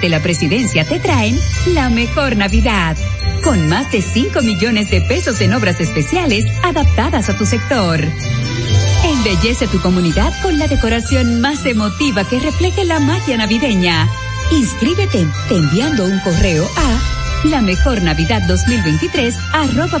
desde la presidencia te traen la mejor Navidad. Con más de 5 millones de pesos en obras especiales adaptadas a tu sector. Embellece tu comunidad con la decoración más emotiva que refleje la magia navideña. Inscríbete enviando un correo a la mejor Navidad 2023 arroba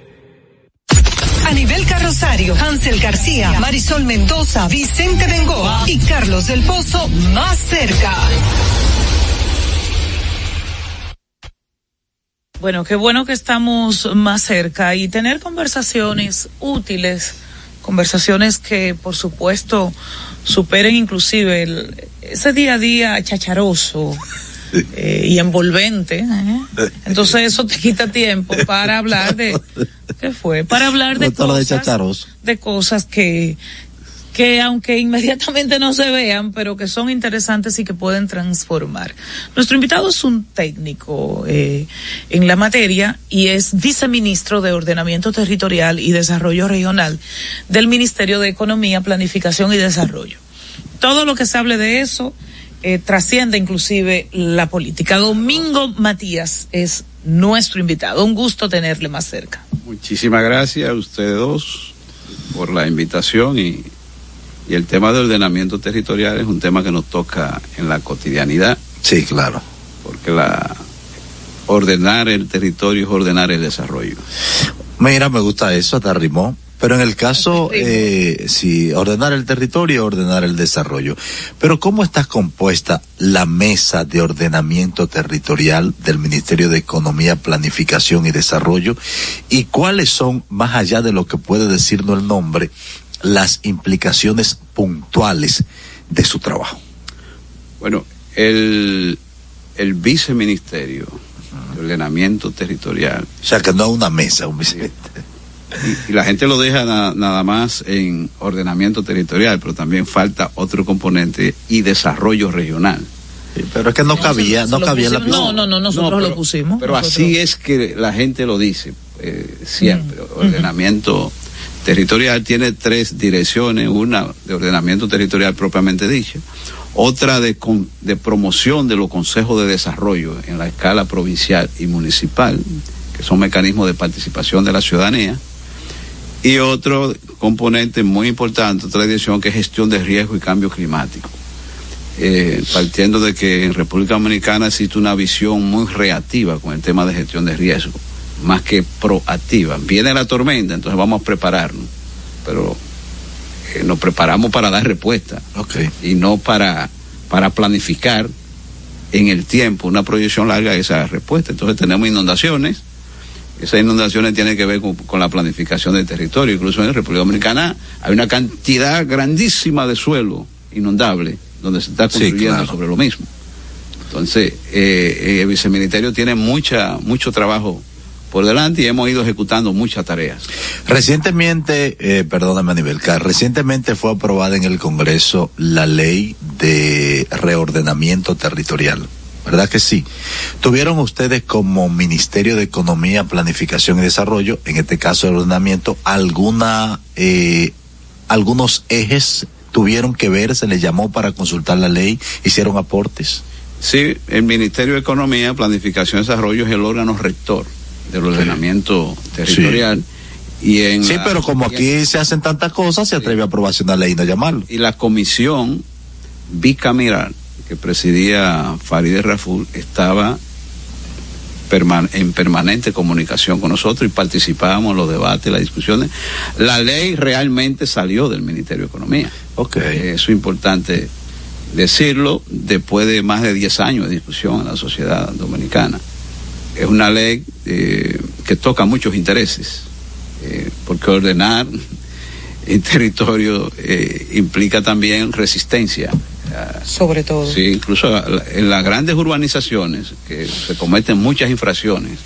Anibel Carrosario, Hansel García, Marisol Mendoza, Vicente Bengoa y Carlos del Pozo más cerca. Bueno, qué bueno que estamos más cerca y tener conversaciones útiles, conversaciones que por supuesto superen inclusive el, ese día a día chacharoso eh, y envolvente. ¿eh? Entonces eso te quita tiempo para hablar de ¿qué fue? Para hablar de cosas, de cosas que que aunque inmediatamente no se vean, pero que son interesantes y que pueden transformar. Nuestro invitado es un técnico eh, en la materia y es viceministro de Ordenamiento Territorial y Desarrollo Regional del Ministerio de Economía, Planificación y Desarrollo. Todo lo que se hable de eso eh, trasciende inclusive la política. Domingo Matías es nuestro invitado. Un gusto tenerle más cerca. Muchísimas gracias a ustedes dos por la invitación y, y el tema de ordenamiento territorial es un tema que nos toca en la cotidianidad. Sí, claro. Porque la ordenar el territorio es ordenar el desarrollo. Mira, me gusta eso, hasta rimó. Pero en el caso, eh, sí, ordenar el territorio, ordenar el desarrollo. Pero ¿cómo está compuesta la mesa de ordenamiento territorial del Ministerio de Economía, Planificación y Desarrollo? ¿Y cuáles son, más allá de lo que puede decirnos el nombre, las implicaciones puntuales de su trabajo? Bueno, el, el viceministerio de ordenamiento territorial. O sea, que no es una mesa, un viceministerio. Y, y la gente lo deja na- nada más en ordenamiento territorial, pero también falta otro componente y desarrollo regional. pero es que no cabía, no cabía en la pusimos- No, no, no, nosotros pero- lo pusimos. Pero Nosotros- así es que la gente lo dice eh, siempre. Mm. Ordenamiento territorial tiene tres direcciones, una de ordenamiento territorial propiamente dicha, otra de, con- de promoción de los consejos de desarrollo en la escala provincial y municipal, que son mecanismos de participación de la ciudadanía, y otro componente muy importante, otra dirección que es gestión de riesgo y cambio climático. eh, partiendo de que en República Dominicana existe una visión muy reactiva con el tema de gestión de riesgo, más que proactiva. Viene la tormenta, entonces vamos a prepararnos, pero eh, nos preparamos para dar respuesta y no para, para planificar en el tiempo una proyección larga de esa respuesta. Entonces tenemos inundaciones, esas inundaciones tienen que ver con, con, la planificación del territorio. Incluso en República Dominicana hay una cantidad grandísima de suelo inundable donde se está construyendo sí, claro. sobre lo mismo. Entonces, eh, el viceministerio tiene mucha, mucho trabajo por delante y hemos ido ejecutando muchas tareas. Recientemente, eh, perdóname, Nivelcar, recientemente fue aprobada en el Congreso la ley de reordenamiento territorial. ¿Verdad que sí? ¿Tuvieron ustedes como Ministerio de Economía, Planificación y Desarrollo, en este caso de ordenamiento, alguna, eh, algunos ejes tuvieron que ver, se les llamó para consultar la ley, hicieron aportes? Sí, el Ministerio de Economía, Planificación y Desarrollo es el órgano rector del ordenamiento sí. territorial. Sí. Y en sí, la, pero como aquí se hacen tantas cosas, se atreve a aprobación de la ley no llamarlo. Y la comisión bicameral que presidía Farideh Raful estaba en permanente comunicación con nosotros y participábamos en los debates, las discusiones. La ley realmente salió del Ministerio de Economía. Okay. Eh, eso es importante decirlo después de más de 10 años de discusión en la sociedad dominicana. Es una ley eh, que toca muchos intereses, eh, porque ordenar el territorio implica también resistencia sobre todo. Sí, incluso en las grandes urbanizaciones, que se cometen muchas infracciones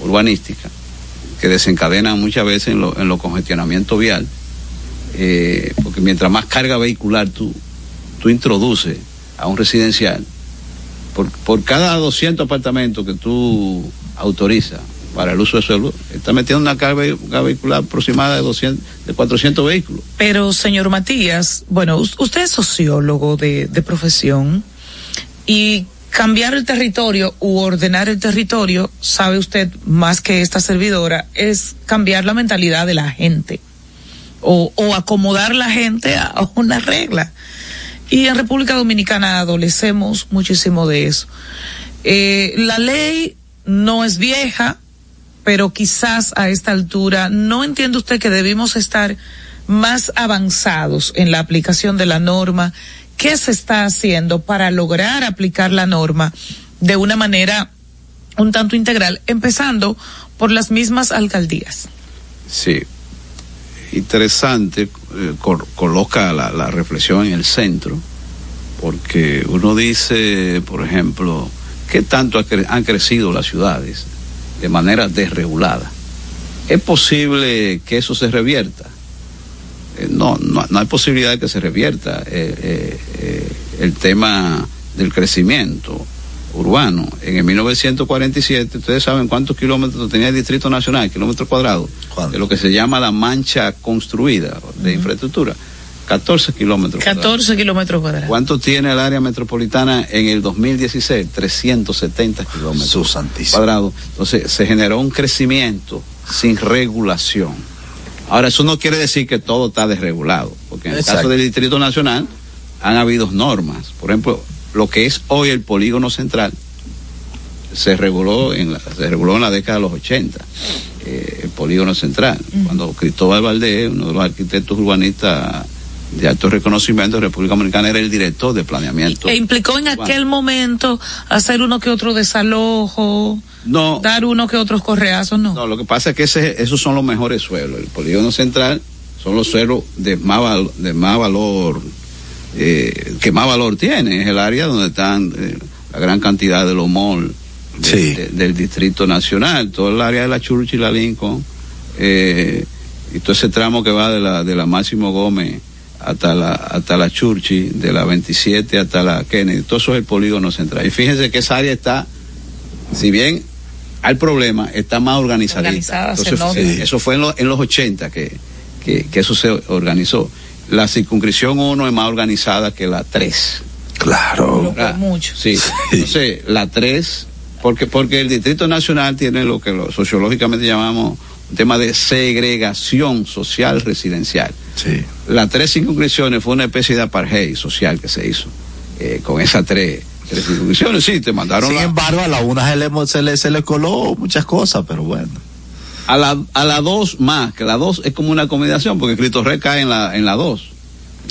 urbanísticas, que desencadenan muchas veces en lo, en lo congestionamiento vial, eh, porque mientras más carga vehicular tú, tú introduces a un residencial, por, por cada 200 apartamentos que tú autorizas para el uso de suelo, está metiendo una carga vehicular aproximada de 200, de 400 vehículos. Pero, señor Matías, bueno, usted es sociólogo de, profesión y cambiar el territorio u ordenar el territorio, sabe usted más que esta servidora, es cambiar la mentalidad de la gente o, o acomodar la gente a, a una regla. Y en República Dominicana adolecemos muchísimo de eso. Eh, la ley no es vieja, pero quizás a esta altura no entiende usted que debimos estar más avanzados en la aplicación de la norma. ¿Qué se está haciendo para lograr aplicar la norma de una manera un tanto integral, empezando por las mismas alcaldías? Sí, interesante, eh, col coloca la, la reflexión en el centro, porque uno dice, por ejemplo, ¿qué tanto han crecido las ciudades? De manera desregulada. ¿Es posible que eso se revierta? Eh, no, no, no, hay posibilidad de que se revierta eh, eh, el tema del crecimiento urbano. En el 1947, ustedes saben cuántos kilómetros tenía el Distrito Nacional, kilómetros cuadrados, de lo que se llama la mancha construida de uh -huh. infraestructura. 14 kilómetros 14 kilómetros cuadrados. ¿Cuánto tiene el área metropolitana en el 2016? 370 kilómetros cuadrados. Entonces, se generó un crecimiento sin regulación. Ahora, eso no quiere decir que todo está desregulado, porque en el Exacto. caso del Distrito Nacional han habido normas. Por ejemplo, lo que es hoy el polígono central se reguló en la, se reguló en la década de los 80. Eh, el polígono central, uh -huh. cuando Cristóbal Valdés, uno de los arquitectos urbanistas de alto reconocimiento de República Dominicana era el director de planeamiento. E implicó en aquel bueno. momento hacer uno que otro desalojo, no, dar uno que otros correazos, no. No, lo que pasa es que ese, esos son los mejores suelos. El polígono central son los suelos de más, de más valor, eh, que más valor tiene. Es el área donde están eh, la gran cantidad de los malls de, sí. de, del Distrito Nacional, todo el área de la Churchill y la Lincoln, eh, y todo ese tramo que va de la, de la Máximo Gómez hasta la, hasta la Churchi, de la 27 hasta la Kennedy, todo eso es el polígono central. Y fíjense que esa área está, si bien hay problema, está más organizadita. Entonces, sí. Eso fue en, lo, en, los 80 que, que, que, eso se organizó. La circunscripción 1 es más organizada que la 3. Claro. Ah, mucho. Sí. Entonces, la 3, porque, porque el Distrito Nacional tiene lo que lo, sociológicamente llamamos un tema de segregación social residencial. Sí. Las tres circunscripciones fue una especie de apartheid social que se hizo. eh, con esas tres, tres circunscripciones. Sí, te mandaron Sin la- embargo, a la una se le, se le, se le coló muchas cosas, pero bueno. a la, a la dos más, que la dos es como una combinación, porque Cristo Rey cae en la, en la dos.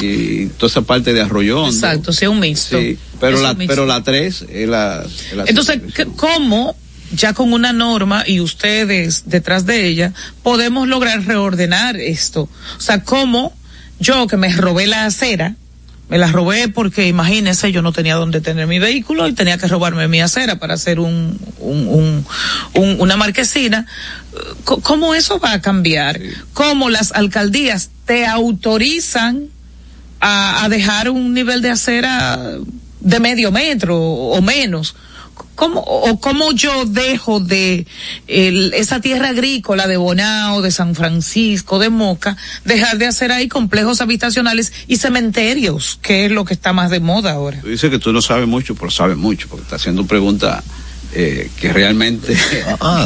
Y toda esa parte de Arroyón. Exacto, sí, un mixto. Sí, pero Es la, un mixto. pero la tres es la, es la Entonces, ¿qué- ¿cómo, ya con una norma y ustedes detrás de ella, podemos lograr reordenar esto? O sea, ¿cómo yo que me robé la acera, me la robé porque imagínense, yo no tenía dónde tener mi vehículo y tenía que robarme mi acera para hacer un, un, un- un- una marquesina. ¿Cómo eso va a cambiar? ¿Cómo las alcaldías te autorizan a, a dejar un nivel de acera de medio metro o menos. ¿Cómo, o cómo yo dejo de el- esa tierra agrícola de Bonao, de San Francisco, de Moca, dejar de hacer ahí complejos habitacionales y cementerios, que es lo que está más de moda ahora? Tú dices que tú no sabes mucho, pero sabes mucho, porque estás haciendo preguntas eh, que realmente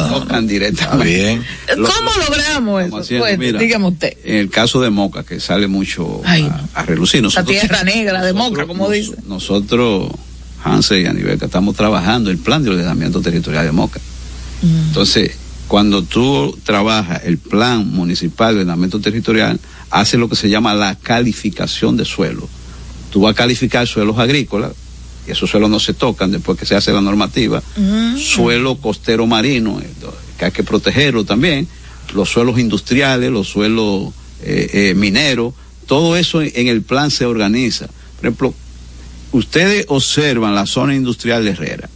tocan directamente. bien. ¿Cómo logramos eso? haciendo, Pues, mira, dígame usted. En el caso de Moca, que sale mucho Ay, a, a relucir. La Nosotros, tierra negra de Moca, como nos- dice. nosotros, Hanse y Aníbal, que estamos trabajando el plan de ordenamiento territorial de Moca. Entonces, cuando tú trabajas el plan municipal de ordenamiento territorial, hace lo que se llama la calificación de suelo. Tú vas a calificar suelos agrícolas, y esos suelos no se tocan después que se hace la normativa. Suelo costero marino, eh, que hay que protegerlo también. Los suelos industriales, los suelos eh, eh, mineros, todo eso en el plan se organiza. Por ejemplo, ustedes observan la zona industrial de Herrera.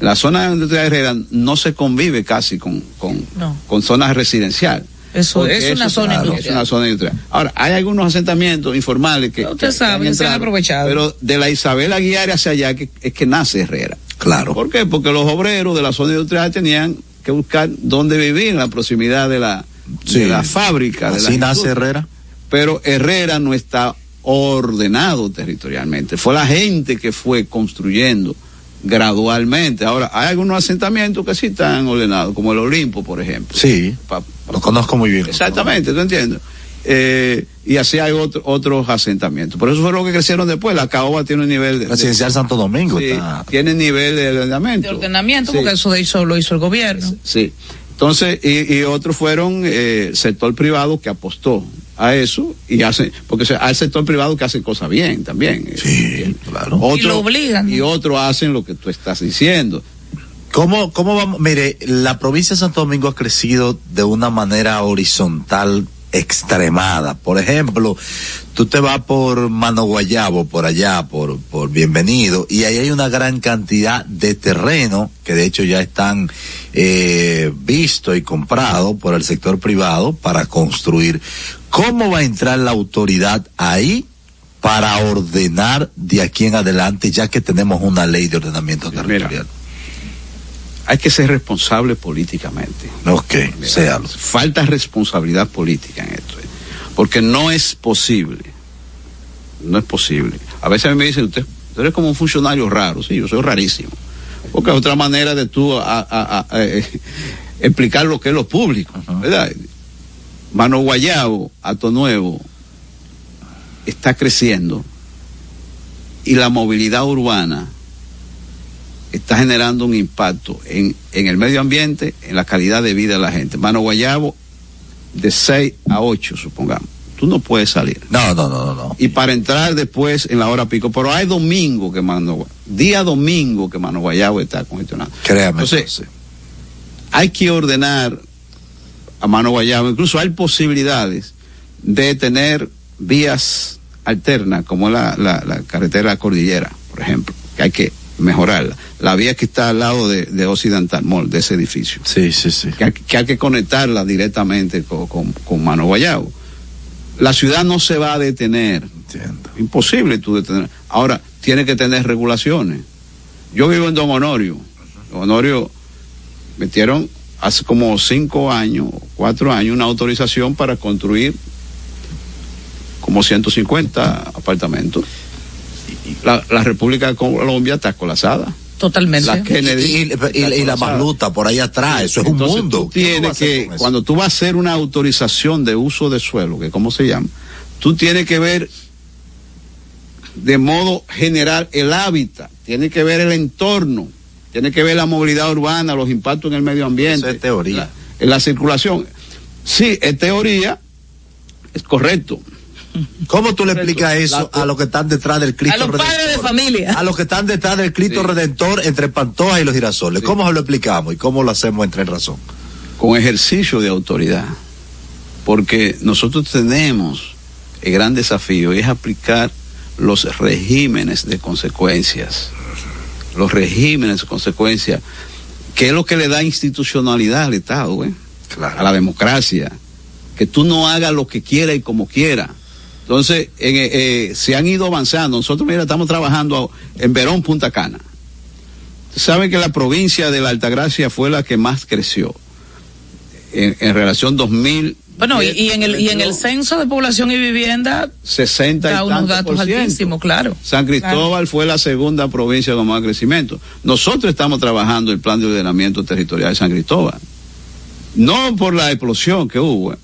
En la zona industrial de Herrera no se convive casi con, con, No. con zonas residencial. Eso es una zona claro, industrial. Es una zona industrial. Ahora, hay algunos asentamientos informales que. Usted que- sabe, que han que se han aprovechado. Pero de la Isabel Aguiar hacia allá que, es que nace Herrera. Claro. ¿Por qué? Porque los obreros de la zona industrial tenían que buscar dónde vivir en la proximidad de la, Sí. de la fábrica. de Así la nace. Herrera. Pero Herrera no está ordenado territorialmente. Fue la gente que fue construyendo gradualmente. Ahora, hay algunos asentamientos que sí están ordenados, como el Olimpo, por ejemplo. Sí, lo conozco muy bien. Exactamente, ¿tú entiendes? Eh, y así hay otro- otros asentamientos. Por eso fue lo que crecieron después. La Caoba tiene un nivel de... Residencial Santo Domingo Sí, está. tiene nivel de ordenamiento. De ordenamiento, Sí. porque eso de hizo, lo hizo el gobierno. Sí. Entonces, y, y otros fueron eh, sector privado que apostó a eso y hace, porque se- hay sector privado que hace cosas bien también. Sí, claro. Y lo obligan. Y otros hacen lo que tú estás diciendo. ¿Cómo, ¿Cómo vamos? Mire, la provincia de Santo Domingo ha crecido de una manera horizontal extremada. Por ejemplo, tú te vas por Mano Guayabo, por allá, por, por Bienvenido, y ahí hay una gran cantidad de terreno que de hecho ya están eh, visto y comprado por el sector privado para construir. ¿Cómo va a entrar la autoridad ahí? para ordenar de aquí en adelante, ya que tenemos una ley de ordenamiento territorial. Hay que ser responsable políticamente. Ok, séalo. Falta responsabilidad política en esto. ¿eh? Porque no es posible. No es posible. A veces a mí me dicen, usted, usted eres como un funcionario raro. Sí, yo soy rarísimo. Porque es otra manera de tú a- a- a- a, eh, explicar lo que es lo público. ¿Verdad? Mano Guayabo, Ato Nuevo, está creciendo. Y la movilidad urbana está generando un impacto en, en el medio ambiente, en la calidad de vida de la gente. Mano Guayabo, de 6 a 8, supongamos. Tú no puedes salir. No, no, no, no. Y para entrar después en la hora pico. Pero hay domingo que Mano día domingo que Mano Guayabo está congestionado. Créame. Entonces, hay que ordenar a Mano Guayabo. Incluso hay posibilidades de tener vías alternas, como la, la, la carretera cordillera, por ejemplo, que hay que mejorarla. La vía que está al lado de, de Occidental Mall, de ese edificio. Sí, sí, sí. Que hay, que hay que conectarla directamente con, con, con Mano Guayabo. La ciudad no se va a detener. Imposible tú detener. Ahora, tiene que tener regulaciones. Yo vivo en Don Honorio. Don Honorio metieron hace como cinco años, cuatro años, una autorización para construir como 150 apartamentos. La, la República de Colombia está colapsada. Totalmente. La Kennedy Y, y- y- está y la masluta por ahí atrás, eso es un mundo. Tú ¿Qué tú vas tienes que, cuando tú vas a hacer una autorización de uso de suelo, que cómo se llama, tú tienes que ver de modo general el hábitat, tiene que ver el entorno, tiene que ver la movilidad urbana, los impactos en el medio ambiente. Eso es teoría. La, en la circulación. Sí, es teoría, es correcto. ¿Cómo tú le explicas eso a los que están detrás del Cristo A los Redentor? padres de familia. A los que están detrás del Cristo Sí. Redentor entre Pantoja y los girasoles. ¿Cómo se lo explicamos y cómo lo hacemos entre en razón? con ejercicio de autoridad, porque nosotros tenemos el gran desafío y es aplicar los regímenes de consecuencias, los regímenes de consecuencias, que es lo que le da institucionalidad al Estado, ¿eh? a la democracia, que tú no hagas lo que quiera y como quiera. Entonces, en, eh, eh, se han ido avanzando. Nosotros, mira, estamos trabajando en Verón, Punta Cana. Saben que la provincia de la Altagracia fue la que más creció en, en relación 2000. Bueno, y, y en el, y en el censo de población y vivienda 60 y da unos tantos datos por ciento. altísimos, claro. San Cristóbal fue la segunda provincia con más crecimiento. Nosotros estamos trabajando el plan de ordenamiento territorial de San Cristóbal. No por la explosión que hubo.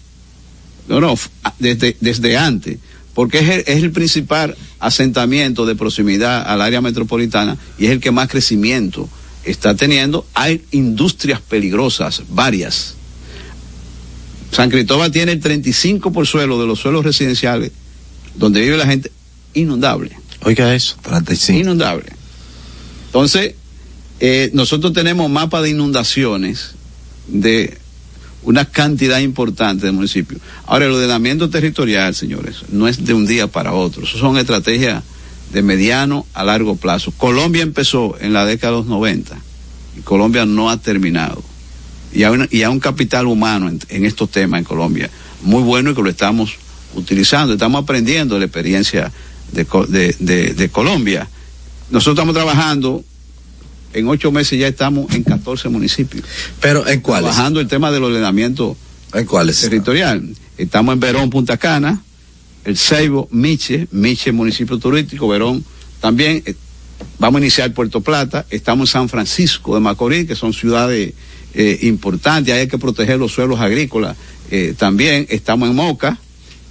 No, no, desde, desde antes. Porque es el, es el principal asentamiento de proximidad al área metropolitana y es el que más crecimiento está teniendo. Hay industrias peligrosas, varias. San Cristóbal tiene el 35 por suelo de los suelos residenciales donde vive la gente inundable. Oiga eso, 35. Inundable. Entonces, eh, nosotros tenemos mapa de inundaciones de una cantidad importante de municipios. Ahora, el ordenamiento territorial, señores, no es de un día para otro. Eso son estrategias de mediano a largo plazo. Colombia empezó en la década de los 90 y Colombia no ha terminado. Y hay un capital humano en, en estos temas en Colombia muy bueno y que lo estamos utilizando. Estamos aprendiendo de la experiencia de, de- de Colombia. Nosotros estamos trabajando, en ocho meses ya estamos en 14 municipios. Pero ¿en cuáles? Trabajando el tema del ordenamiento ¿En cuáles? territorial. Estamos en Verón, Punta Cana, el Ceibo, Miche, Miche, municipio turístico, Verón también. eh, Vamos a iniciar Puerto Plata, estamos en San Francisco de Macorís, que son ciudades eh, importantes, hay que proteger los suelos agrícolas. eh, también estamos en Moca,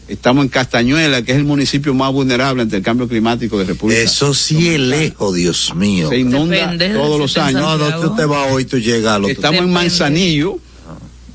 estamos en Castañuela, que es el municipio más vulnerable ante el cambio climático de República. Eso sí es lejos, Dios mío. Se inunda Depende todos los años. No, no, tú te vas hoy, tú llegas. Estamos en. Manzanillo,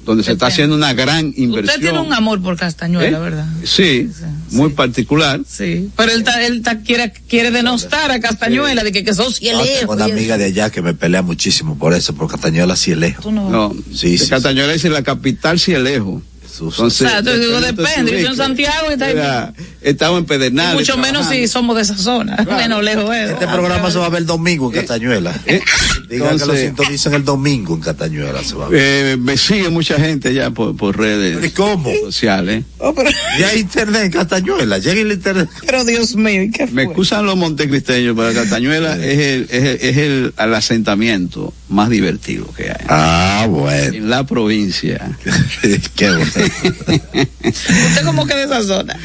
donde se está haciendo una gran inversión. Usted tiene un amor por Castañuela, ¿Eh? ¿verdad? Sí, muy particular. Sí. Pero él, ta- él ta- quiere, quiere denostar a Castañuela de que, que son cielejos. tengo una amiga de allá que me pelea muchísimo por eso, por Castañuela es. Tú no- No, Sí, Castañuela dice la capital es. Jesús. Entonces, O sea, depende depende, de yo en Santiago y está Estamos en Y Pedernales. mucho menos si somos de esa zona. Menos lejos es. Este programa se va a ver el domingo en Castañuela. eh, Digan que lo sintonicen el domingo en Castañuela. Se va a ver. Eh, me sigue mucha gente ya por, por ¿Y redes cómo? sociales. Oh, pero, Ya hay internet en Castañuela. Llega el internet. pero Dios mío, ¿qué Me fue? excusan los montecristeños, pero Castañuela es el, es el, es el, el asentamiento más divertido que hay. Ah, bueno. En la provincia. Qué bueno. Usted como que de esa zona.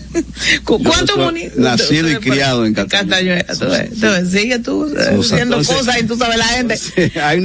¿Cu- Yo ¿Cuántos municipios? nacido y criado en Castañuela. Ves, sigue tú eh, haciendo entonces- cosas y tú sabes la gente.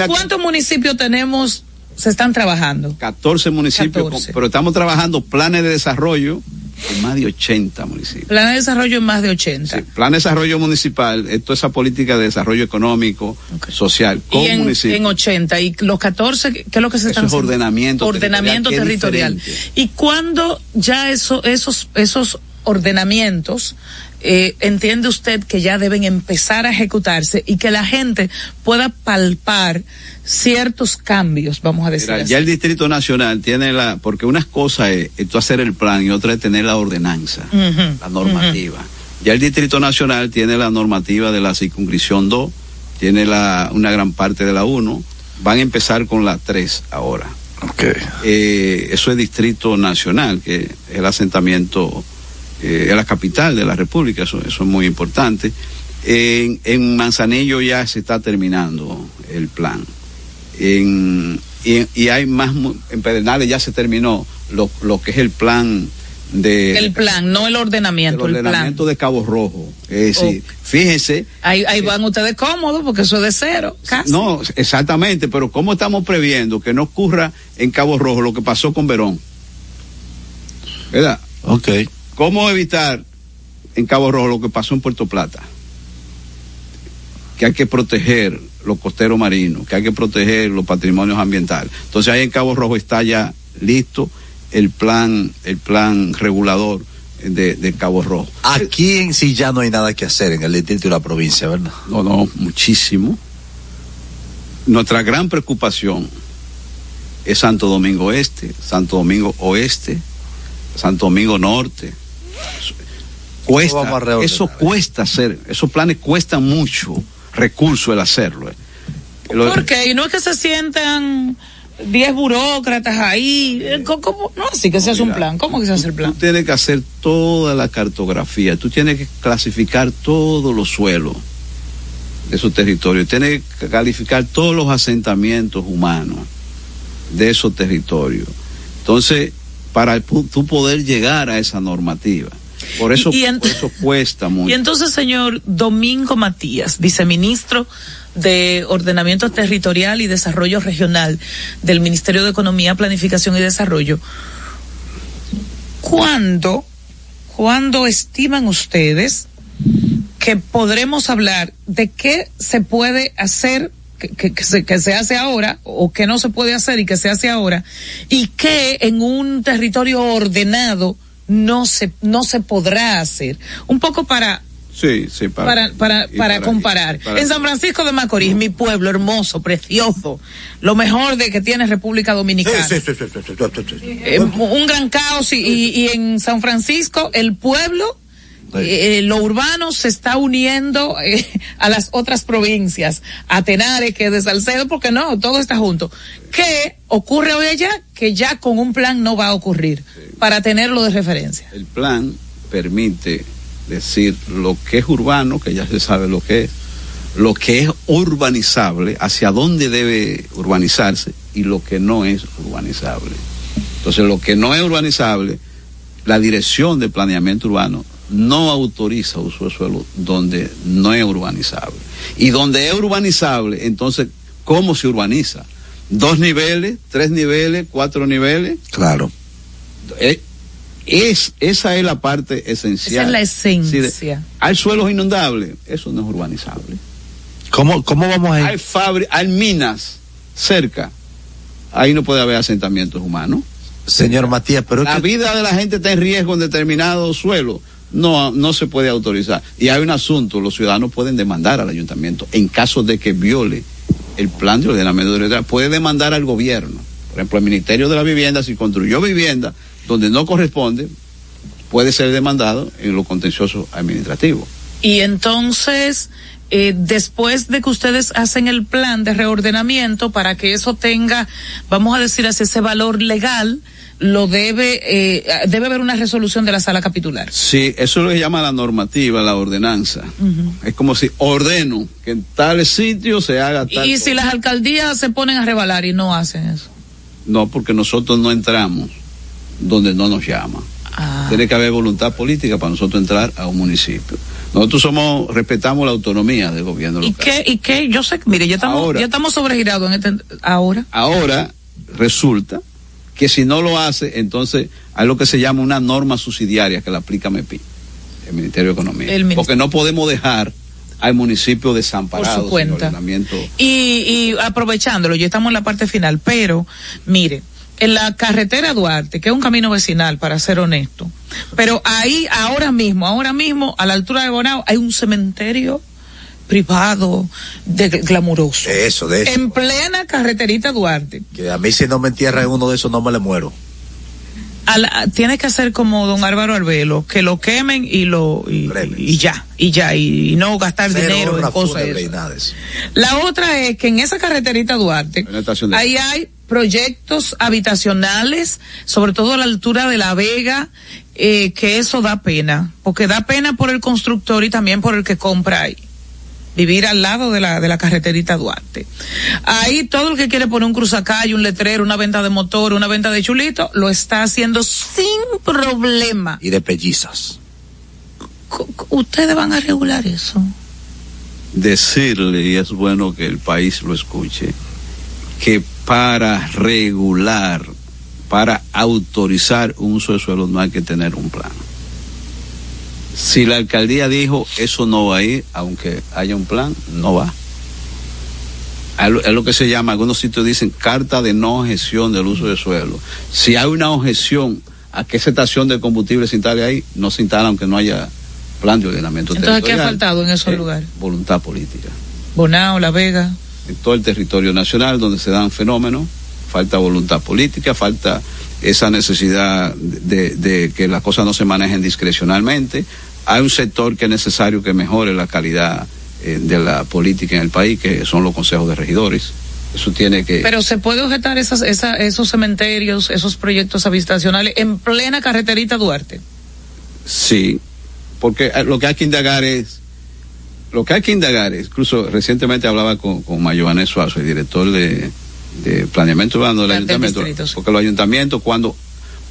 ¿Cuántos municipios tenemos, se están trabajando? 14 municipios, 14. con- pero estamos trabajando planes de desarrollo en más de 80 municipios. Plan de desarrollo en más de 80. Sí, plan de desarrollo municipal, esto esa política de desarrollo económico, social, con y en, municipios. en 80 y los 14 qué es lo que se Eso están es haciendo? ordenamiento ordenamiento territorial, y cuando ya eso esos esos ordenamientos eh, entiende usted que ya deben empezar a ejecutarse y que la gente pueda palpar ciertos cambios vamos a decir Mira, así. ya el Distrito Nacional tiene la, porque unas cosas es hacer el plan y otra es tener la ordenanza, la normativa. Ya el Distrito Nacional tiene la normativa de la circunscripción 2, tiene la, una gran parte de la 1, van a empezar con la 3 ahora. Eh, eso es Distrito Nacional, que es el asentamiento, eh, es la capital de la República, eso, eso es muy importante. En, en Manzanillo ya se está terminando el plan. En, y, y hay más, en Pedernales ya se terminó lo, lo que es el plan de, el plan no el ordenamiento el plan ordenamiento de Cabo Rojo. Es decir, Ok. fíjense, ahí, ahí van ustedes cómodos porque eso es de cero casi. no, exactamente, pero ¿cómo estamos previendo que no ocurra en Cabo Rojo lo que pasó con Verón? ¿Verdad? Ok. ¿Cómo evitar en Cabo Rojo lo que pasó en Puerto Plata, que hay que proteger los costeros marinos, que hay que proteger los patrimonios ambientales. Entonces ahí en Cabo Rojo está ya listo el plan, el plan regulador de, de Cabo Rojo. Aquí en sí ya no hay nada que hacer en el distrito y la provincia, ¿verdad? No, no, muchísimo. Nuestra gran preocupación es Santo Domingo Este, Santo Domingo Oeste, Santo Domingo Norte. Cuesta, eso cuesta hacer, esos planes cuestan mucho recurso el hacerlo. eh. Lo- ¿Por qué? Y no es que se sientan 10 burócratas ahí. eh. No, así que se hace un plan. ¿Cómo que se hace el plan? Tú tienes que hacer toda la cartografía, tú tienes que clasificar todos los suelos de esos territorios, tienes que calificar todos los asentamientos humanos de esos territorios. Entonces, para tú poder llegar a esa normativa. Por eso, Y- por eso cuesta mucho. Y entonces, señor Domingo Matías, viceministro de Ordenamiento Territorial y Desarrollo Regional del Ministerio de Economía, Planificación y Desarrollo, ¿cuándo, cuándo estiman ustedes que podremos hablar de qué se puede hacer que, que- que se, que se hace ahora o que no se puede hacer y que se hace ahora y que en un territorio ordenado no se no se podrá hacer un poco para Sí, sí, para, para, para comparar. para- en San Francisco de Macorís, mi pueblo hermoso, precioso, lo mejor de que tiene República Dominicana. Un gran caos y, y- y en San Francisco el pueblo, eh, lo urbano se está uniendo eh, a las otras provincias, a Tenares, que de Salcedo, porque no, todo está junto. ¿Qué ocurre hoy allá? Que ya con un plan no va a ocurrir, para tenerlo de referencia. El plan permite decir lo que es urbano, que ya se sabe lo que es, lo que es urbanizable, hacia dónde debe urbanizarse y lo que no es urbanizable. Entonces, lo que no es urbanizable, la dirección de planeamiento urbano no autoriza uso de suelo donde no es urbanizable. Y donde es urbanizable, entonces, ¿cómo se urbaniza? Dos niveles, tres niveles, cuatro niveles. Claro. Eh, es, esa es la parte esencial. Esa es la esencia. Sí, de- hay suelos inundables, eso no es urbanizable. ¿Cómo, cómo vamos a ir? Hay fabri- hay minas cerca, ahí no puede haber asentamientos humanos. Señor Matías, pero La que- vida de la gente está en riesgo en determinados suelos. No, no se puede autorizar. Y hay un asunto, los ciudadanos pueden demandar al ayuntamiento en caso de que viole el plan de ordenamiento territorial. Puede demandar al gobierno. Por ejemplo, el Ministerio de la Vivienda, si construyó vivienda donde no corresponde, puede ser demandado en lo contencioso administrativo. Y entonces, eh, después de que ustedes hacen el plan de reordenamiento para que eso tenga, vamos a decir así, ese valor legal, lo debe, eh, debe haber una resolución de la sala capitular. Sí, eso es lo que llama la normativa, la ordenanza. Es como si ordeno que en tal sitio se haga tal Y si las alcaldías se ponen a rebalar y no hacen eso. No, porque nosotros no entramos donde no nos llama. Ah. Tiene que haber voluntad política para nosotros entrar a un municipio. Nosotros somos, respetamos la autonomía del gobierno ¿Y local. qué? ¿Y qué? Yo sé, mire, ya estamos, Ahora. ya estamos sobregirados en este, ahora. Ahora resulta que si no lo hace, entonces hay lo que se llama una norma subsidiaria que la aplica MEPI, el Ministerio de Economía. El. Porque no podemos dejar al municipio desamparado Por su cuenta. sin ordenamiento. Y, y aprovechándolo, ya estamos en la parte final, pero mire, en la carretera Duarte, que es un camino vecinal, para ser honesto, pero ahí ahora mismo, ahora mismo, a la altura de Bonao, hay un cementerio privado de glamuroso. De eso, de eso. En plena carreterita Duarte. Que a mí si no me entierra en uno de esos no me le muero. La- tiene que hacer como don Álvaro Arbelo, que lo quemen y lo y, y ya, y ya, y, no gastar Cero dinero en cosas. y. La otra es que en esa carreterita Duarte, ahí hay proyectos habitacionales, sobre todo a la altura de La Vega, eh, que eso da pena, porque da pena por el constructor y también por el que compra ahí. Vivir al lado de la, de la carreterita Duarte. Ahí todo el que quiere poner un cruzacalle, un letrero, una venta de motor, una venta de chulito, lo está haciendo sin problema. Y de pellizas. Ustedes van a regular eso. decirle, y es bueno que el país lo escuche, que para regular, para autorizar un uso de suelo no hay que tener un plan. Si la alcaldía dijo eso no va a ir, aunque haya un plan, no va. Es lo que se llama, algunos sitios dicen carta de no objeción del uso de suelo. Si hay una objeción a que esa estación de combustible se instale ahí, no se instala aunque no haya plan de ordenamiento Entonces, ¿qué ha faltado en esos lugares? Voluntad política. Bonao, La Vega. En todo el territorio nacional donde se dan fenómenos, falta voluntad política, falta esa necesidad de, de que las cosas no se manejen discrecionalmente. Hay un sector que es necesario que mejore la calidad eh, de la política en el país, que son los consejos de regidores. Eso tiene que. Pero se puede objetar esas, esa, esos cementerios, esos proyectos habitacionales en plena carreterita Duarte. Sí, porque eh, lo que hay que indagar es. Lo que hay que indagar es, incluso recientemente hablaba con, con Mayoane Suazo, el director de, de planeamiento urbano del ayuntamiento, porque los ayuntamientos cuando,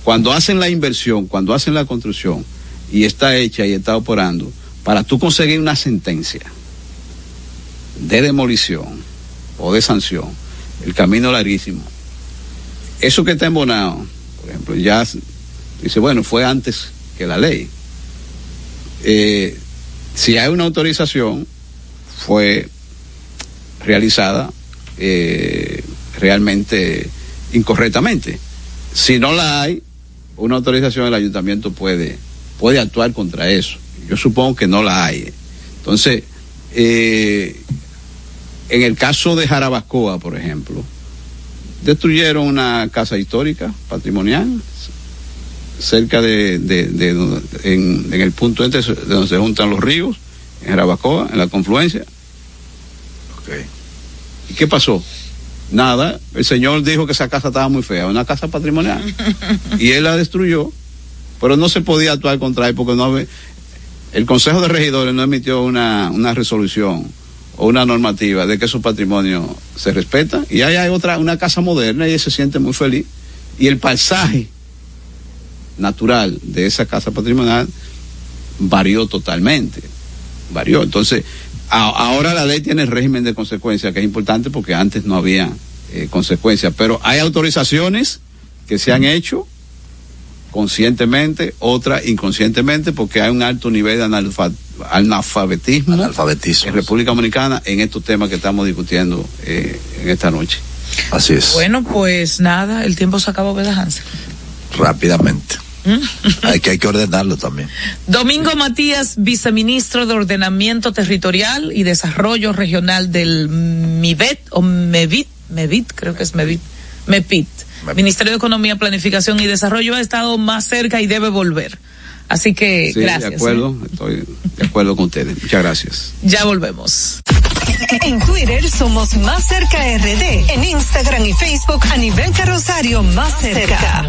cuando hacen la inversión, cuando hacen la construcción y está hecha y está operando, para tú conseguir una sentencia de demolición o de sanción, el camino larguísimo. Eso que está embonado, por ejemplo, ya dice, bueno, fue antes que la ley. Eh, si hay una autorización, fue realizada eh, realmente incorrectamente. Si no la hay, una autorización el ayuntamiento puede, puede actuar contra eso. Yo supongo que no la hay. Entonces, eh, en el caso de Jarabacoa, por ejemplo, destruyeron una casa histórica, patrimonial, cerca de, en, el punto entre de donde se juntan los ríos, en Jarabacoa, en la confluencia. Okay. ¿Y qué pasó? Nada, el señor dijo que esa casa estaba muy fea, una casa patrimonial. y él la destruyó, pero no se podía actuar contra él porque no el Consejo de Regidores no emitió una, una resolución o una normativa de que su patrimonio se respeta. Y ahí hay otra, una casa moderna y él se siente muy feliz. Y el paisaje natural de esa casa patrimonial varió totalmente. Varió. Entonces, ahora la ley tiene el régimen de consecuencias, que es importante porque antes no había eh, consecuencias. Pero hay autorizaciones que se han hecho conscientemente, otra inconscientemente, porque hay un alto nivel de analfabetismo, en República Dominicana en estos temas que estamos discutiendo eh, en esta noche. Así es. Bueno, pues nada, el tiempo se acabó, ¿verdad, Hansel? Rápidamente. ¿Mm? hay que hay que ordenarlo también. Domingo Matías, viceministro de Ordenamiento Territorial y Desarrollo Regional del MIBET o MEVIT, MEVIT, creo que es MEVIT, MEPIT Ministerio de Economía, Planificación y Desarrollo ha estado más cerca y debe volver. Así que sí, gracias. De acuerdo, ¿eh? estoy de acuerdo con ustedes. Muchas gracias. Ya volvemos. En Twitter somos Más Cerca RD. En Instagram y Facebook a nivel carrosario Más Cerca.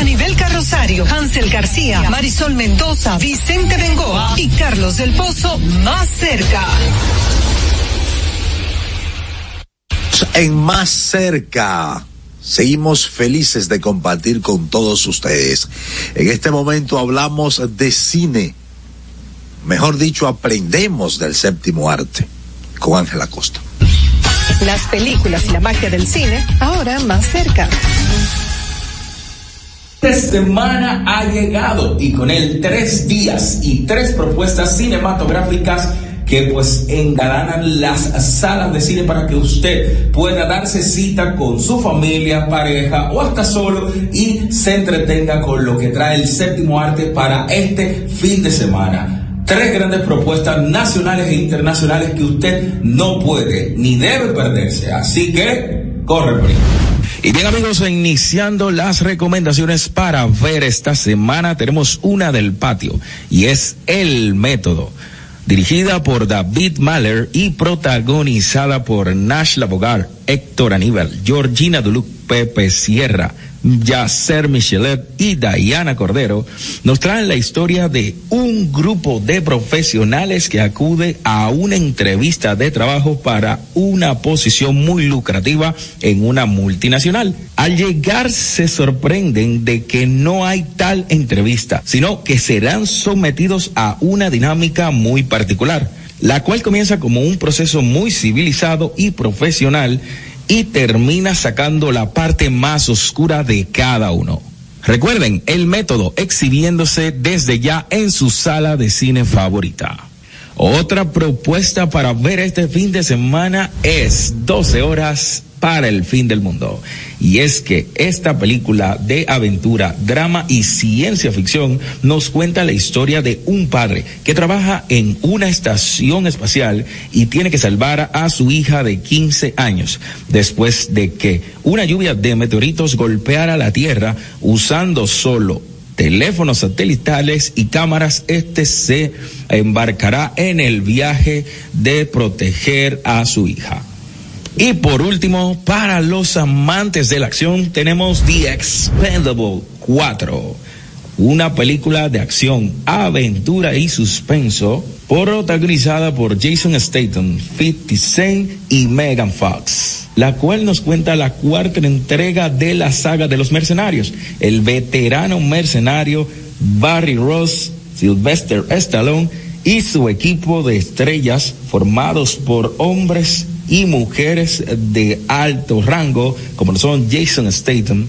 A nivel carrosario, Hansel García, Marisol Mendoza, Vicente Bengoa y Carlos del Pozo más cerca. En más cerca. Seguimos felices de compartir con todos ustedes. En este momento hablamos de cine. Mejor dicho, aprendemos del séptimo arte con Ángela Costa. Las películas y la magia del cine ahora más cerca. Esta semana ha llegado y con él tres días y tres propuestas cinematográficas que pues engalanan las salas de cine para que usted pueda darse cita con su familia, pareja o hasta solo y se entretenga con lo que trae el séptimo arte para este fin de semana. Tres grandes propuestas nacionales e internacionales que usted no puede ni debe perderse. Así que, corre por ahí. Y bien amigos, iniciando las recomendaciones para ver esta semana, tenemos una del patio y es El Método. Dirigida por David Mahler y protagonizada por Nash Labogar, Héctor Aníbal, Georgina Duluc, Pepe Sierra, Yacer Michelet y Diana Cordero nos traen la historia de un grupo de profesionales que acude a una entrevista de trabajo para una posición muy lucrativa en una multinacional. Al llegar se sorprenden de que no hay tal entrevista, sino que serán sometidos a una dinámica muy particular, la cual comienza como un proceso muy civilizado y profesional y termina sacando la parte más oscura de cada uno. Recuerden el método exhibiéndose desde ya en su sala de cine favorita. Otra propuesta para ver este fin de semana es 12 horas para el fin del mundo. Y es que esta película de aventura, drama y ciencia ficción nos cuenta la historia de un padre que trabaja en una estación espacial y tiene que salvar a su hija de 15 años después de que una lluvia de meteoritos golpeara la Tierra usando solo teléfonos satelitales y cámaras, este se embarcará en el viaje de proteger a su hija. Y por último, para los amantes de la acción, tenemos The Expendable 4, una película de acción, aventura y suspenso, protagonizada por Jason Statham, 50 Cent y Megan Fox, la cual nos cuenta la cuarta entrega de la saga de los mercenarios. El veterano mercenario Barry Ross, Sylvester Stallone y su equipo de estrellas formados por hombres y mujeres de alto rango, como son Jason Statham,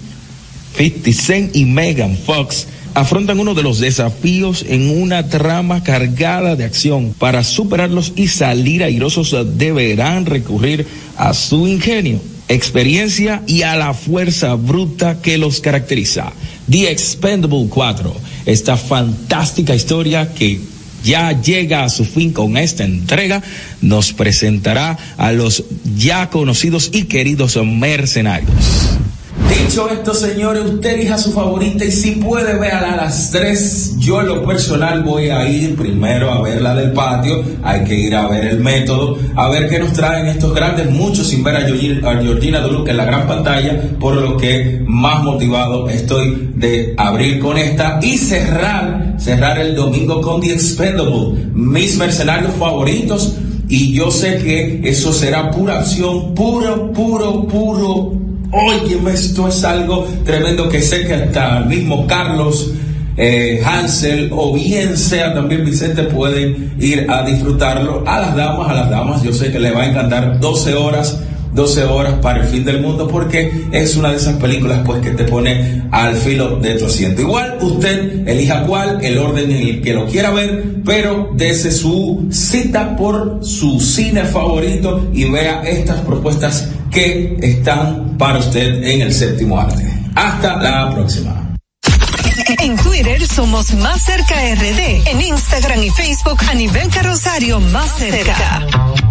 50 Cent y Megan Fox, afrontan uno de los desafíos en una trama cargada de acción. Para superarlos y salir airosos deberán recurrir a su ingenio, experiencia y a la fuerza bruta que los caracteriza. The Expendable 4, esta fantástica historia que ya llega a su fin con esta entrega, nos presentará a los ya conocidos y queridos mercenarios. Dicho esto, señores, usted elija su favorita y si puede verla a las 3, yo en lo personal voy a ir primero a ver la del patio, hay que ir a ver el método, a ver qué nos traen estos grandes, muchos sin ver a Georgina, a Georgina Duluc en la gran pantalla, por lo que más motivado estoy de abrir con esta y cerrar, cerrar el domingo con The Expendable, mis mercenarios favoritos, y yo sé que eso será pura acción, puro, puro, puro Óyeme, esto es algo tremendo que sé que hasta el mismo Carlos eh, Hansel o bien sea también Vicente pueden ir a disfrutarlo. A las damas, a las damas, yo sé que le va a encantar 12 horas 12 horas para el fin del mundo porque es una de esas películas pues que te pone al filo de tu asiento. Igual usted elija cuál, el orden en el que lo quiera ver, pero dese su cita por su cine favorito y vea estas propuestas que están para usted en el séptimo arte. Hasta la próxima. En Twitter somos Más Cerca RD. En Instagram y Facebook a nivel carrosario Más Cerca.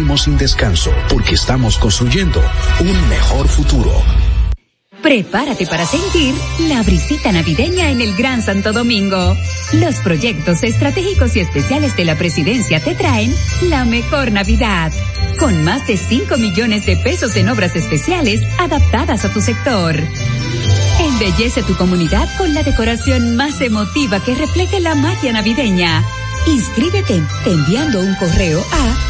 sin descanso porque estamos construyendo un mejor futuro. Prepárate para sentir la brisita navideña en el Gran Santo Domingo. Los proyectos estratégicos y especiales de la presidencia te traen la mejor Navidad, con más de 5 millones de pesos en obras especiales adaptadas a tu sector. Embellece tu comunidad con la decoración más emotiva que refleje la magia navideña. Inscríbete enviando un correo a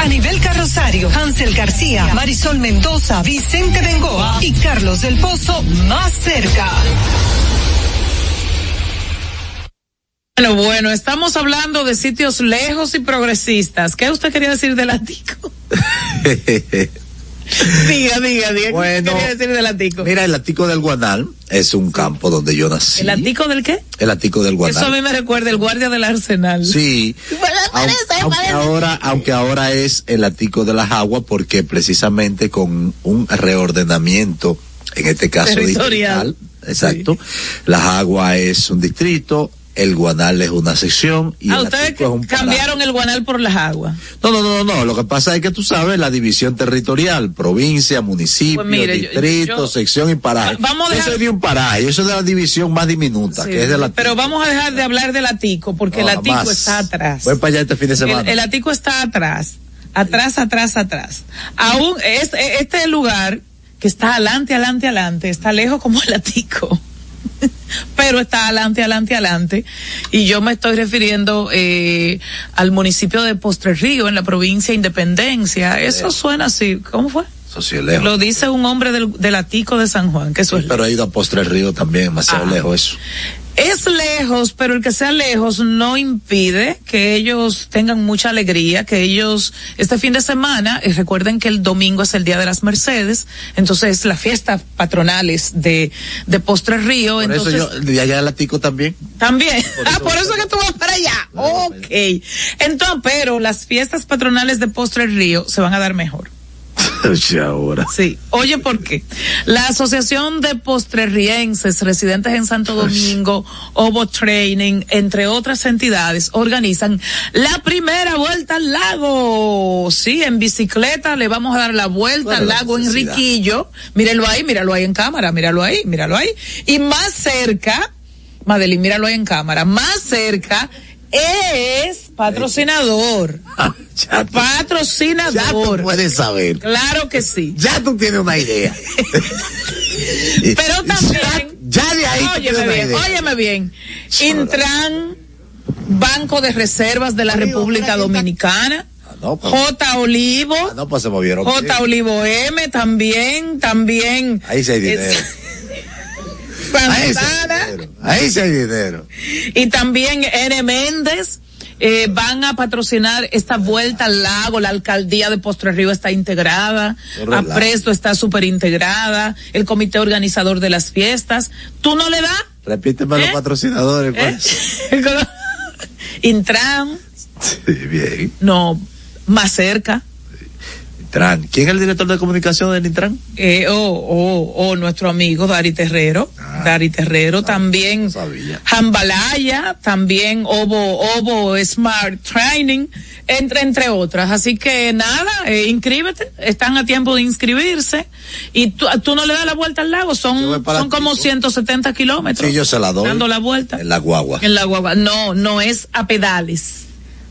a nivel carrosario, Hansel García, Marisol Mendoza, Vicente Bengoa y Carlos del Pozo más cerca. Bueno, bueno, estamos hablando de sitios lejos y progresistas. ¿Qué usted quería decir del Atico? diga, diga, diga. Bueno, ¿Qué quería decir del Atico? Mira, el Atico del Guanal es un campo donde yo nací. ¿El Atico del qué? El Atico del Guanal. Eso a mí me recuerda el guardia del Arsenal. Sí. Aunque, aunque ahora, aunque ahora es el Atico de las Aguas porque precisamente con un reordenamiento, en este caso Territorial. distrital, exacto, las Aguas es un distrito, el Guanal es una sección y Ah, el ustedes es un cambiaron el guanal por las aguas. No, no, no, no, lo que pasa es que tú sabes la división territorial, provincia, municipio, Pues mire, yo- distrito, yo- sección y paraje. Vamos a dejar- soy de un paraje, eso es de la división más diminuta, Sí, que es de la Pero vamos a dejar de hablar del Atico, porque No, el Atico está atrás. Voy para allá este fin de El, semana. el Atico está atrás, atrás, atrás, atrás. Aún es, este lugar que está adelante, adelante, adelante, está lejos como el Atico. Pero está adelante, adelante, adelante. Y yo me estoy refiriendo eh, al municipio de Postre Río, en la provincia de Independencia. Eso suena así. ¿Cómo fue? Eso sí es lejos. Lo dice un hombre del, del Atico de San Juan, que eso es Pero he ido a Postre Río también, demasiado Ah. lejos eso. Es lejos, pero el que sea lejos no impide que ellos tengan mucha alegría, que ellos este fin de semana, eh, recuerden que el domingo es el Día de las Mercedes, entonces las fiestas patronales de, de Postre Río, Por entonces eso yo, de allá del Atico también. también. ah, por eso que tú vas para allá. Ok. Entonces, pero las fiestas patronales de Postre Río se van a dar mejor. Ahora. Sí. Oye, ¿por qué? La Asociación de Postrerrienses residentes en Santo Domingo, Ovo Training, entre otras entidades, organizan la primera vuelta al lago. Sí, en bicicleta le vamos a dar la vuelta ¿Cuál al lago necesidad? Enriquillo. Míralo ahí, míralo ahí en cámara, míralo ahí, míralo ahí. Y más cerca, Madeline, míralo ahí en cámara, más cerca es patrocinador. Ya tú, Patrocinador. ya tú puedes saber. Claro que sí. Ya tú tienes una idea. Pero también. Ya de ahí Óyeme bien, óyeme bien. Intran, Banco de Reservas de la República Dominicana. No, pues, J. Olivo. ah, no, pues se movieron. J. Olivo M también, también. Ahí sí hay dinero. Es- Ahí sí hay dinero. Ahí sí hay dinero. Y también N. Méndez. eh, van a patrocinar esta vuelta al lago, la alcaldía de Postre Río está integrada, relajo. Apresto está súper integrada, el comité organizador de las fiestas. ¿Tú no le das? Repíteme los ¿Eh? patrocinadores. ¿Eh? pues. Intran, Sí, bien. no, más cerca. Intran. ¿Quién es el director de comunicación del Intran? Eh, oh, oh, oh, nuestro amigo Dari Terrero, Dari Terrero, también Ah, sabía. Jambalaya, también Ovo, Ovo Smart Training, entre, entre otras. Así que nada, eh, inscríbete, están a tiempo de inscribirse. Y tú, tú no le das la vuelta al lago, son, son como Atico. 170 kilómetros. Sí, yo se la doy. Dando la vuelta. En la guagua. En la guagua. No, no es a pedales.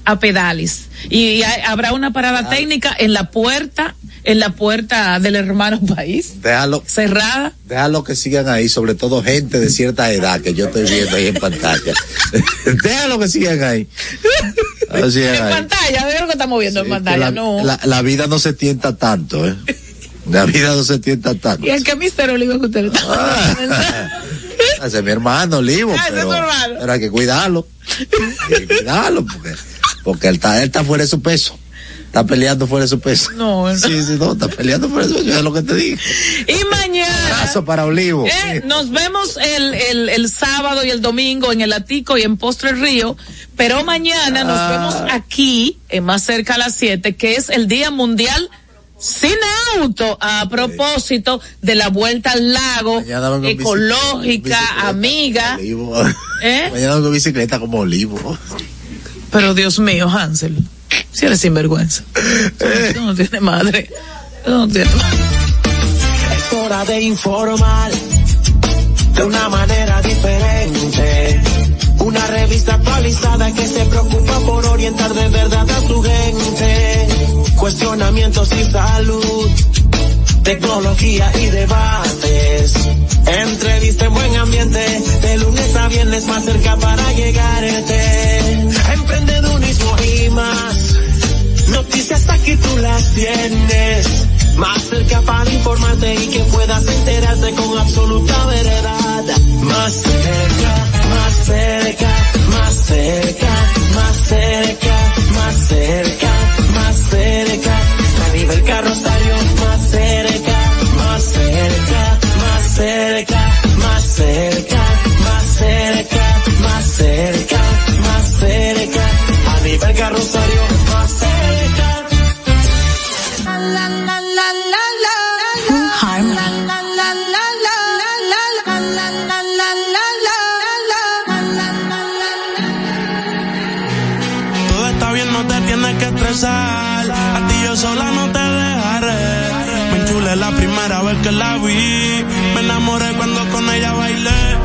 A pedales. Y, hay- habrá una parada técnica en la puerta, en la puerta del hermano país, Déjalo, cerrada. déjalo que sigan ahí, sobre todo gente de cierta edad que yo estoy viendo ahí en pantalla. déjalo que sigan ahí. Ah, sigan En ahí. pantalla, de lo que estamos viendo en Sí, pantalla, la, no. la- la vida no se tienta tanto, ¿eh? La vida no se tienta tanto. y el que mister Olivo que usted está Ese es mi hermano, Olivo, Ah, es pero hay que cuidarlo. Hay que cuidarlo porque, porque él está, él está fuera de su peso. Está peleando fuera de su peso. No, no. Sí, sí, no, está peleando fuera de su peso, es lo que te digo. Y mañana. Abrazo para Olivo. Eh, nos vemos el, el, el sábado y el domingo en el Atico y en Postre Río, pero mañana nos Ah. vemos aquí, en más cerca a las 7, que es el Día Mundial sin auto, a propósito de la vuelta al lago, ecológica, bicicleta, amiga. Olivo. ¿Eh? Mañana en bicicleta como Olivo. Pero Dios mío, Hansel. Si eres sinvergüenza. Tú no tienes madre. Tú no tienes madre. Es hora de informar de una manera diferente. Una revista actualizada que se preocupa por orientar de verdad a su gente. Cuestionamientos y salud, tecnología y debates. Entrevista en buen ambiente, de lunes a viernes más cerca para llegarte. Emprendedurismo y más. Noticias aquí tú las tienes. Más cerca para informarte y que puedas enterarte con absoluta veredad. Más cerca, más cerca, más cerca, más cerca, más cerca, más cerca. A nivel carrosario, más cerca, más cerca, más cerca, A nivel carrosario, más cerca. Te tienes que estresar. A ti yo sola no te dejaré. Me enchulé la primera vez que la vi. Me enamoré cuando con ella bailé.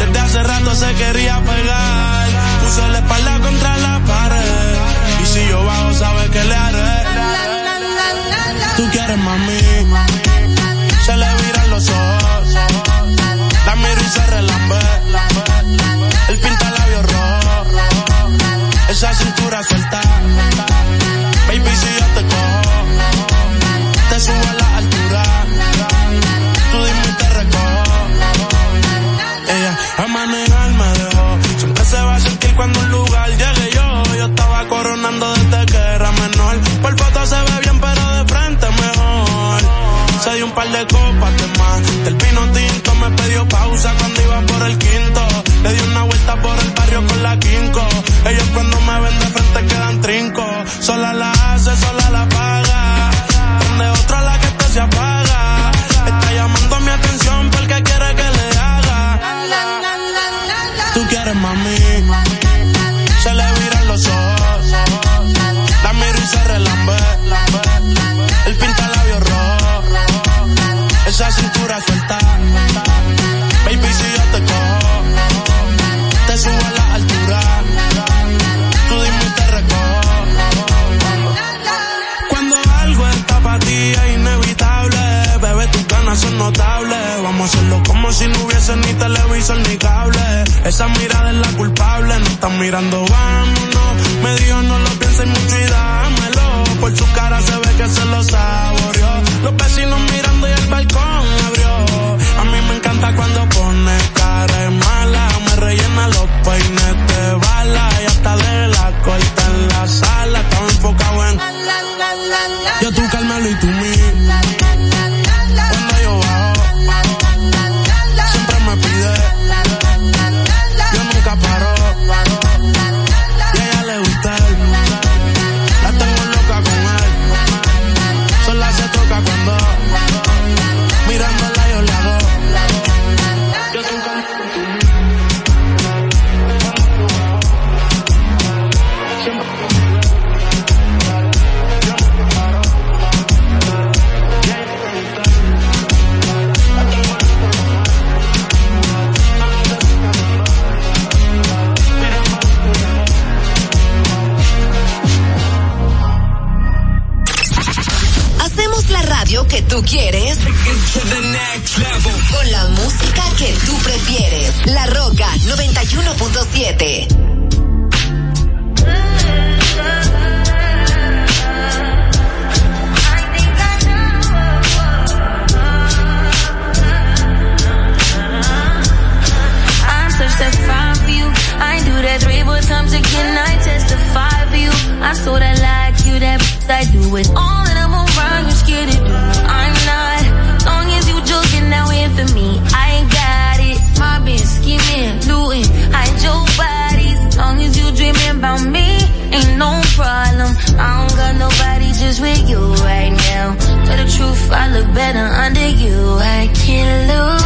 Desde hace rato se quería pegar. Puso la espalda contra la si yo bajo, sabes que le haré. Tú quieres mami. Se le viran los ojos. La miro y se relambe. Baby, si yo te cojo, te subo a la altura. Tú dime y te. Cuando algo está para ti es inevitable, bebé, tus ganas son notables. Vamos a hacerlo como si no hubiese ni televisor ni cable. Esa mirada es la culpable, no están mirando, vámonos. Me dijo no about me, ain't no problem. I don't got nobody just with you right now. Tell the truth, I look better under you. I can't lose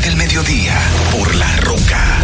del mediodía por La Roca.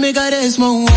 me got a small